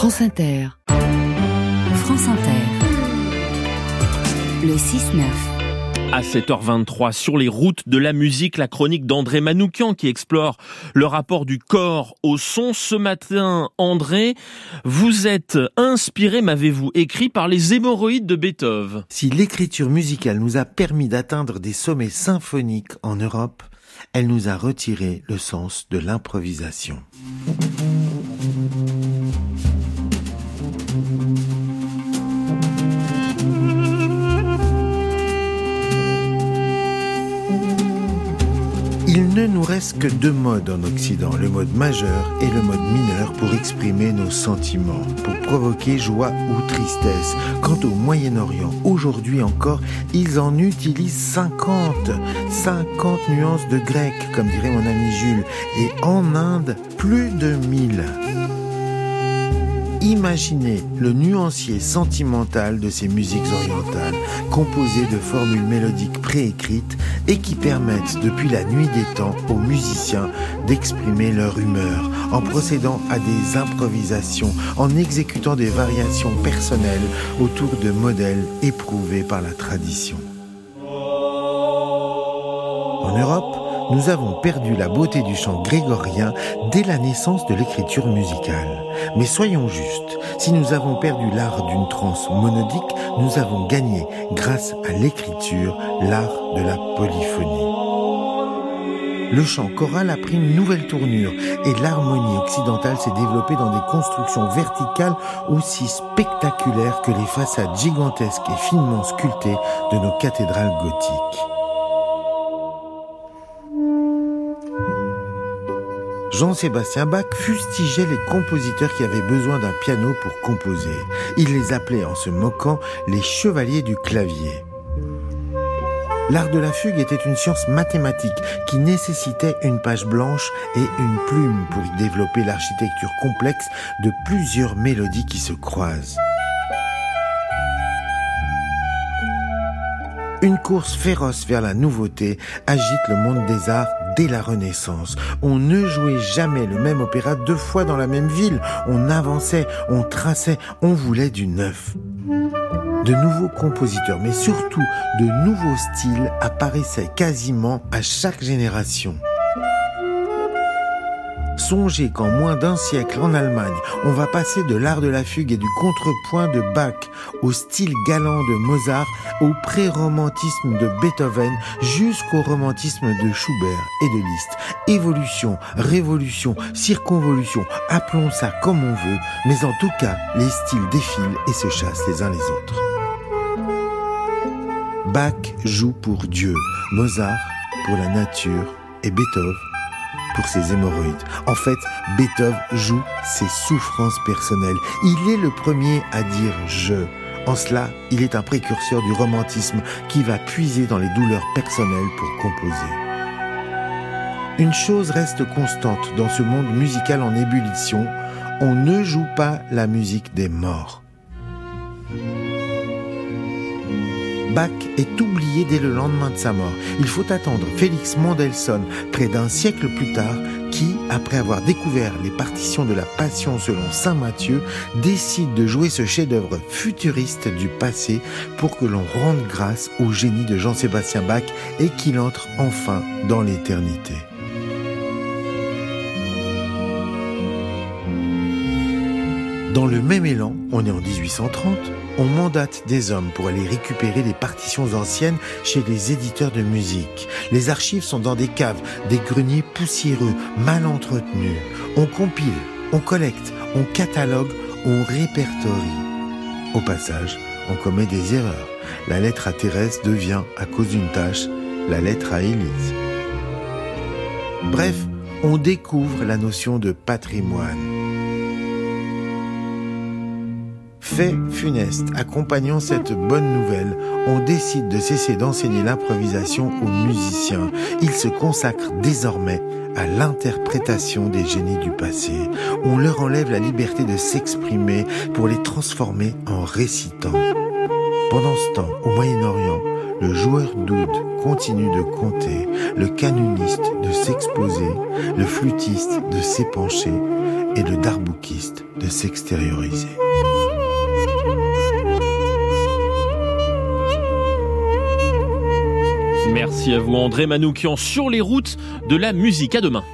France Inter. France Inter. Le 6-9. À 7h23, sur les routes de la musique, la chronique d'André Manoukian qui explore le rapport du corps au son. Ce matin, André, vous êtes inspiré, m'avez-vous écrit, par les hémorroïdes de Beethoven. Si l'écriture musicale nous a permis d'atteindre des sommets symphoniques en Europe, elle nous a retiré le sens de l'improvisation. Il ne nous reste que deux modes en Occident, le mode majeur et le mode mineur pour exprimer nos sentiments, pour provoquer joie ou tristesse. Quant au Moyen-Orient, aujourd'hui encore, ils en utilisent 50, 50 nuances de grec, comme dirait mon ami Jules, et en Inde, plus de 1000. Imaginez le nuancier sentimental de ces musiques orientales, composées de formules mélodiques préécrites et qui permettent depuis la nuit des temps aux musiciens d'exprimer leur humeur en procédant à des improvisations, en exécutant des variations personnelles autour de modèles éprouvés par la tradition. En Europe, nous avons perdu la beauté du chant grégorien dès la naissance de l'écriture musicale. Mais soyons justes, si nous avons perdu l'art d'une trance monodique, nous avons gagné, grâce à l'écriture, l'art de la polyphonie. Le chant choral a pris une nouvelle tournure et l'harmonie occidentale s'est développée dans des constructions verticales aussi spectaculaires que les façades gigantesques et finement sculptées de nos cathédrales gothiques. Jean-Sébastien Bach fustigeait les compositeurs qui avaient besoin d'un piano pour composer. Il les appelait en se moquant les chevaliers du clavier. L'art de la fugue était une science mathématique qui nécessitait une page blanche et une plume pour y développer l'architecture complexe de plusieurs mélodies qui se croisent. Une course féroce vers la nouveauté agite le monde des arts dès la Renaissance. On ne jouait jamais le même opéra deux fois dans la même ville. On avançait, on traçait, on voulait du neuf. De nouveaux compositeurs, mais surtout de nouveaux styles apparaissaient quasiment à chaque génération. Songez qu'en moins d'un siècle en Allemagne, on va passer de l'art de la fugue et du contrepoint de Bach au style galant de Mozart, au pré-romantisme de Beethoven, jusqu'au romantisme de Schubert et de Liszt. Évolution, révolution, circonvolution, appelons ça comme on veut, mais en tout cas, les styles défilent et se chassent les uns les autres. Bach joue pour Dieu, Mozart pour la nature et Beethoven pour ses hémorroïdes. En fait, Beethoven joue ses souffrances personnelles. Il est le premier à dire je. En cela, il est un précurseur du romantisme qui va puiser dans les douleurs personnelles pour composer. Une chose reste constante dans ce monde musical en ébullition, on ne joue pas la musique des morts. Bach est oublié dès le lendemain de sa mort. Il faut attendre Félix Mendelssohn, près d'un siècle plus tard, qui, après avoir découvert les partitions de la Passion selon Saint Matthieu, décide de jouer ce chef-d'œuvre futuriste du passé pour que l'on rende grâce au génie de Jean-Sébastien Bach et qu'il entre enfin dans l'éternité. Dans le même élan, on est en 1830, on mandate des hommes pour aller récupérer les partitions anciennes chez les éditeurs de musique. Les archives sont dans des caves, des greniers poussiéreux, mal entretenus. On compile, on collecte, on catalogue, on répertorie. Au passage, on commet des erreurs. La lettre à Thérèse devient, à cause d'une tâche, la lettre à Élise. Bref, on découvre la notion de patrimoine. Fait funeste accompagnant cette bonne nouvelle, on décide de cesser d'enseigner l'improvisation aux musiciens. Ils se consacrent désormais à l'interprétation des génies du passé. On leur enlève la liberté de s'exprimer pour les transformer en récitants. Pendant ce temps, au Moyen-Orient, le joueur d'oud continue de compter, le canoniste de s'exposer, le flûtiste de s'épancher, et le darboukiste de s'extérioriser. Merci à vous André Manoukian sur les routes de la musique. À demain.